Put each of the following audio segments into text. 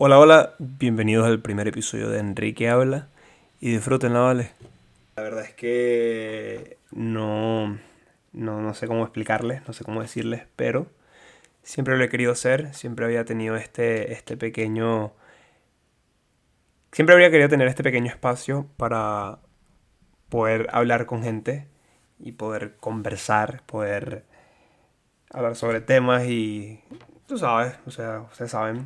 Hola, hola, bienvenidos al primer episodio de Enrique Habla y disfrútenla, ¿vale? La verdad es que no, no, no sé cómo explicarles, no sé cómo decirles, pero siempre lo he querido hacer, siempre había tenido este, este pequeño... Siempre habría querido tener este pequeño espacio para poder hablar con gente y poder conversar, poder hablar sobre temas y tú sabes, o sea, ustedes saben,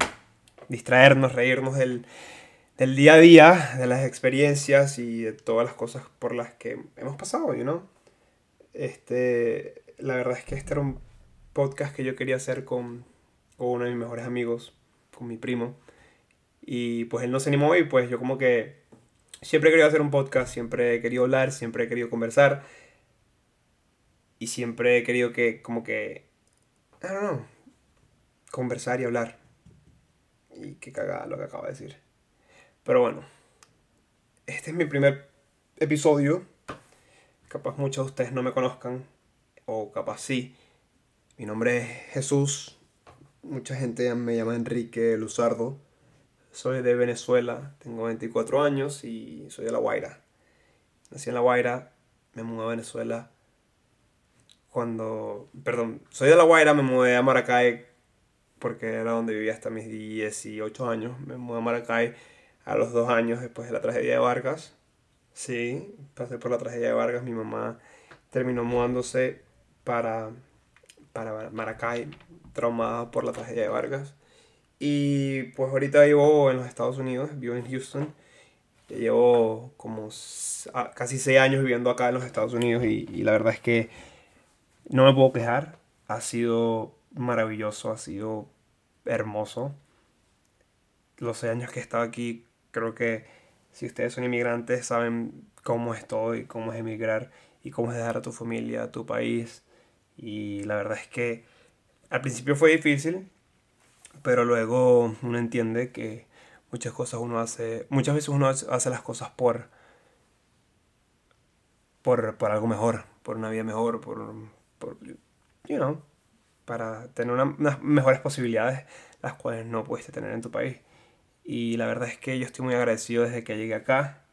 distraernos, reírnos del, día a día, de las experiencias y de todas las cosas por las que hemos pasado, you know? Este, la verdad es que este era un podcast que yo quería hacer con, con uno de mis mejores amigos, con mi primo. Y pues él no se animó y pues yo como que siempre he querido hacer un podcast, siempre he querido hablar, siempre he querido conversar. Y siempre he querido que como que, I don't know, conversar y hablar. Y qué cagada lo que acabo de decir. Pero bueno, este es mi primer episodio. Capaz muchos de ustedes no me conozcan, o capaz sí. Mi nombre es Jesús. Mucha gente me llama Enrique Luzardo. Soy de Venezuela, tengo 24 años y soy de La Guaira. Nací en La Guaira, me mudé a Venezuela cuando... Perdón, soy de La Guaira, me mudé a Maracay porque era donde vivía hasta mis 18 años. Me mudé a Maracay a los dos años después de la tragedia de Vargas. Sí, pasé por la tragedia de Vargas. Mi mamá terminó mudándose para, para Maracay, traumada por la tragedia de Vargas. Y pues ahorita vivo en los Estados Unidos, vivo en Houston. Ya llevo como casi seis años viviendo acá en los Estados Unidos y, y la verdad es que no me puedo quejar. Ha sido maravilloso, ha sido hermoso. Los seis años que he estado aquí, creo que si ustedes son inmigrantes saben cómo es todo y cómo es emigrar y cómo es dejar a tu familia, a tu país. Y la verdad es que al principio fue difícil, pero luego uno entiende que muchas cosas uno hace, muchas veces uno hace las cosas por, por, por algo mejor, por una vida mejor, por, por you know, para tener unas mejores posibilidades, las cuales no pudiste tener en tu país. Y la verdad es que yo estoy muy agradecido desde que llegué acá.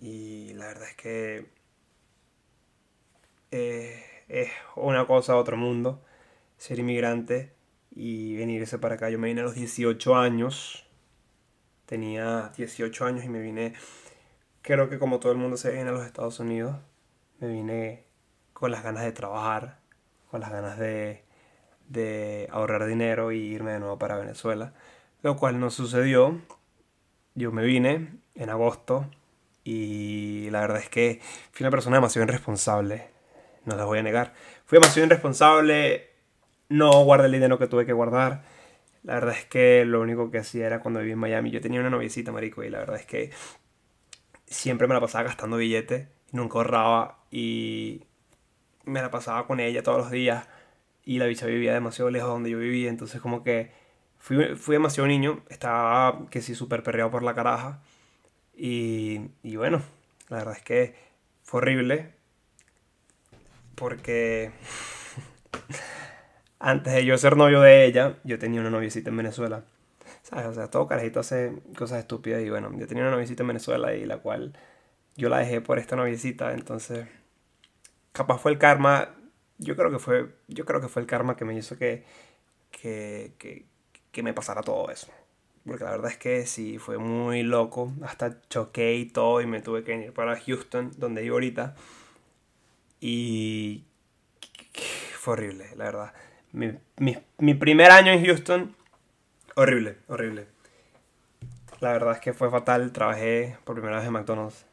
Y la verdad es que eh, es una cosa otro mundo ser inmigrante y venirse para acá. Yo me vine a los 18 años. Tenía 18 años y me vine, creo que como todo el mundo se viene a los Estados Unidos, me vine con las ganas de trabajar, con las ganas de, de ahorrar dinero y irme de nuevo para Venezuela, lo cual no sucedió. Yo me vine en agosto y la verdad es que fui una persona demasiado irresponsable, no les voy a negar. Fui demasiado irresponsable, no guardé el dinero que tuve que guardar. La verdad es que lo único que hacía era cuando viví en Miami. Yo tenía una noviecita, marico, y la verdad es que siempre me la pasaba gastando billetes, nunca ahorraba y me la pasaba con ella todos los días y la bicha vivía demasiado lejos de donde yo vivía, entonces como que fui, fui demasiado niño, estaba que sí súper perreado por la caraja y, y bueno, la verdad es que fue horrible porque antes de yo ser novio de ella, yo tenía una noviecita en Venezuela. ¿Sabes? O sea, todo carajito hace cosas estúpidas y bueno, yo tenía una noviecita en Venezuela y la cual yo la dejé por esta noviecita, entonces capaz fue el karma, yo creo que fue, yo creo que fue el karma que me hizo que, que, que, me pasara todo eso. Porque la verdad es que sí, fue muy loco. Hasta choqué y todo y me tuve que ir para Houston, donde vivo ahorita. Y fue horrible, la verdad. Mi, mi, mi, primer año en Houston, horrible, horrible. La verdad es que fue fatal. Trabajé por primera vez en McDonald's.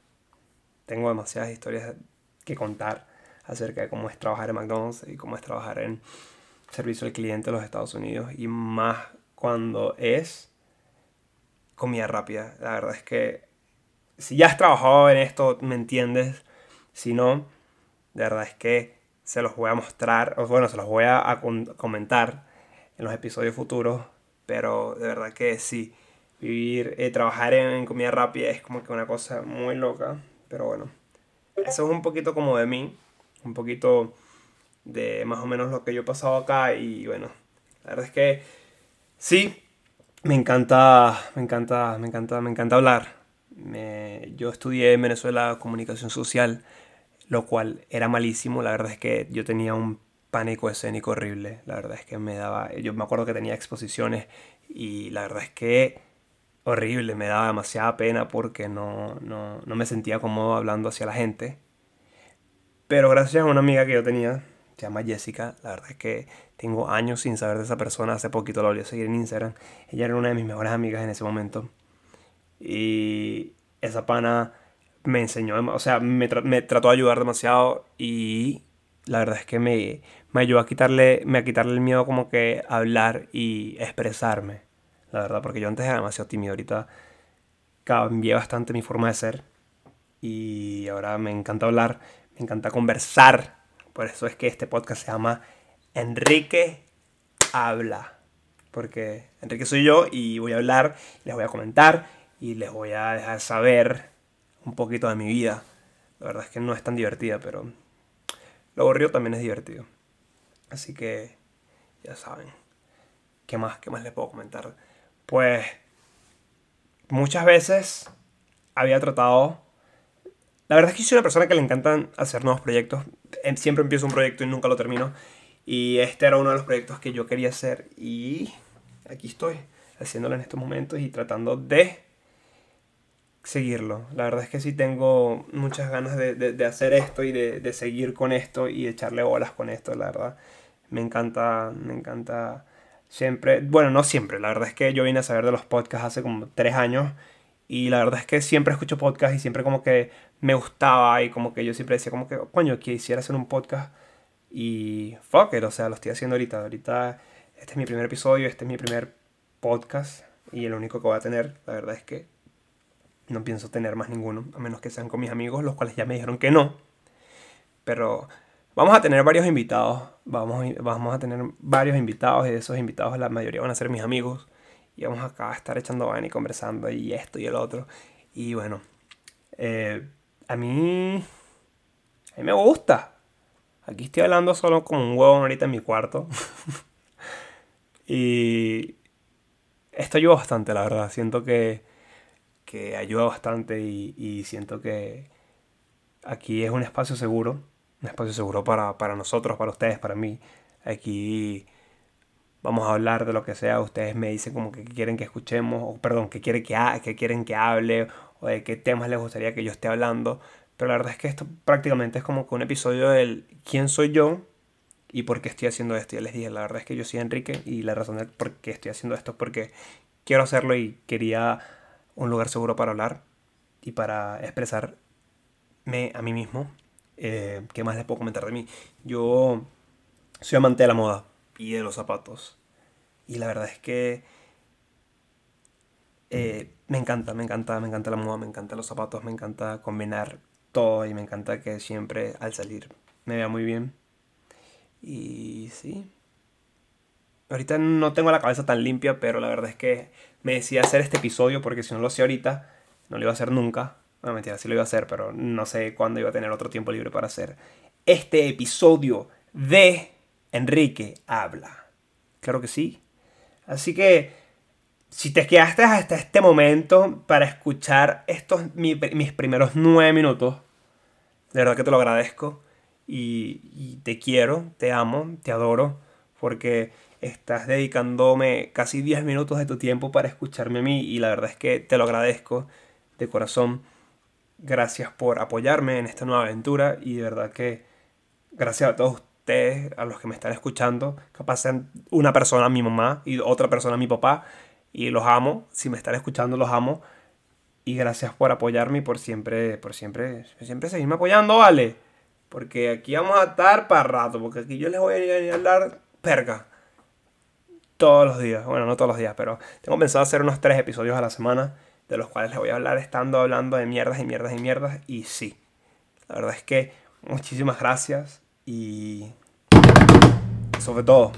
Tengo demasiadas historias que contar acerca de cómo es trabajar en McDonald's y cómo es trabajar en servicio al cliente en los Estados Unidos y más cuando es comida rápida. La verdad es que si ya has trabajado en esto, me entiendes. Si no, de verdad es que se los voy a mostrar, o bueno, se los voy a, comentar en los episodios futuros, pero de verdad que sí, vivir, eh, trabajar en comida rápida es como que una cosa muy loca, pero bueno, eso es un poquito como de mí, un poquito de más o menos lo que yo he pasado acá y bueno, la verdad es que sí, me encanta, me encanta, me encanta, me encanta hablar. yo estudié en Venezuela comunicación social, lo cual era malísimo. La verdad es que yo tenía un pánico escénico horrible. La verdad es que me daba, yo me acuerdo que tenía exposiciones y la verdad es que horrible, me daba demasiada pena porque no, no, no me sentía cómodo hablando hacia la gente. Pero gracias a una amiga que yo tenía, se llama Jessica, la verdad es que tengo años sin saber de esa persona, hace poquito la volví a seguir en Instagram, ella era una de mis mejores amigas en ese momento. Y esa pana me enseñó, o sea, me, me trató de ayudar demasiado y la verdad es que me, me ayudó a quitarle, me a quitarle el miedo como que hablar y expresarme. La verdad, porque yo antes era demasiado tímido, ahorita cambié bastante mi forma de ser y ahora me encanta hablar, me encanta conversar. Por eso es que este podcast se llama Enrique Habla. Porque Enrique soy yo y voy a hablar, les voy a comentar y les voy a dejar saber un poquito de mi vida. La verdad es que no es tan divertida, pero lo aburrido también es divertido. Así que ya saben. ¿Qué más? ¿Qué más les puedo comentar? Pues muchas veces había tratado... La verdad es que soy una persona que le encantan hacer nuevos proyectos. Em, siempre empiezo un proyecto y nunca lo termino. Y este era uno de los proyectos que yo quería hacer. Y aquí estoy, haciéndolo en estos momentos y tratando de seguirlo. La verdad es que sí tengo muchas ganas de, hacer esto y de, seguir con esto y echarle bolas con esto, la verdad. Me encanta, me encanta siempre, bueno, no siempre, la verdad es que yo vine a saber de los podcasts hace como tres años y la verdad es que siempre escucho podcasts y siempre como que me gustaba y como que yo siempre decía como que, coño, quisiera hacer un podcast y fuck it, o sea, lo estoy haciendo ahorita. Ahorita este es mi primer episodio, este es mi primer podcast y el único que voy a tener, la verdad es que no pienso tener más ninguno, a menos que sean con mis amigos, los cuales ya me dijeron que no. Pero vamos a tener varios invitados, vamos, vamos a tener varios invitados y de esos invitados la mayoría van a ser mis amigos. Y vamos acá a estar echando van y conversando y esto y el otro. Y bueno, eh, a mí... A mí me gusta. Aquí estoy hablando solo como un huevo ahorita en mi cuarto. y esto ayuda bastante, la verdad. Siento que que ayuda bastante y, siento que aquí es un espacio seguro, un espacio seguro para, nosotros, para ustedes, para mí. Aquí vamos a hablar de lo que sea, ustedes me dicen como que quieren que escuchemos, o perdón, que quieren que, que quieren que hable, o de qué temas les gustaría que yo esté hablando. Pero la verdad es que esto prácticamente es como que un episodio del quién soy yo y por qué estoy haciendo esto. Ya les dije, la verdad es que yo soy Enrique y la razón por qué estoy haciendo esto es porque quiero hacerlo y quería un lugar seguro para hablar y para expresarme a mí mismo. Eh, ¿Qué más les puedo comentar de mí? Yo soy amante de la moda y de los zapatos. Y la verdad es que eh, me encanta, me encanta, me encanta la moda, me encantan los zapatos, me encanta combinar todo y me encanta que siempre al salir me vea muy bien. Y sí. Ahorita no tengo la cabeza tan limpia, pero la verdad es que me decidí hacer este episodio porque si no lo hacía ahorita, no lo iba a hacer nunca. Bueno, mentira, sí lo iba a hacer, pero no sé cuándo iba a tener otro tiempo libre para hacer este episodio de Enrique Habla. Claro que sí. Así que, si te quedaste hasta este momento para escuchar estos mis primeros nueve minutos, de verdad que te lo agradezco. Y, te quiero, te amo, te adoro, porque estás dedicándome casi 10 minutos de tu tiempo para escucharme a mí y la verdad es que te lo agradezco de corazón. Gracias por apoyarme en esta nueva aventura y de verdad que gracias a todos a los que me están escuchando, capaz sean una persona mi mamá y otra persona mi papá y los amo, si me están escuchando los amo y gracias por apoyarme y por siempre, por siempre, siempre seguirme apoyando, ¿vale? Porque aquí vamos a estar para rato, porque aquí yo les voy a, a hablar perca todos los días. Bueno, no todos los días, pero tengo pensado hacer unos tres episodios a la semana, de los cuales les voy a hablar estando hablando de mierdas y mierdas y mierdas. Y sí, la verdad es que muchísimas gracias y sobre todo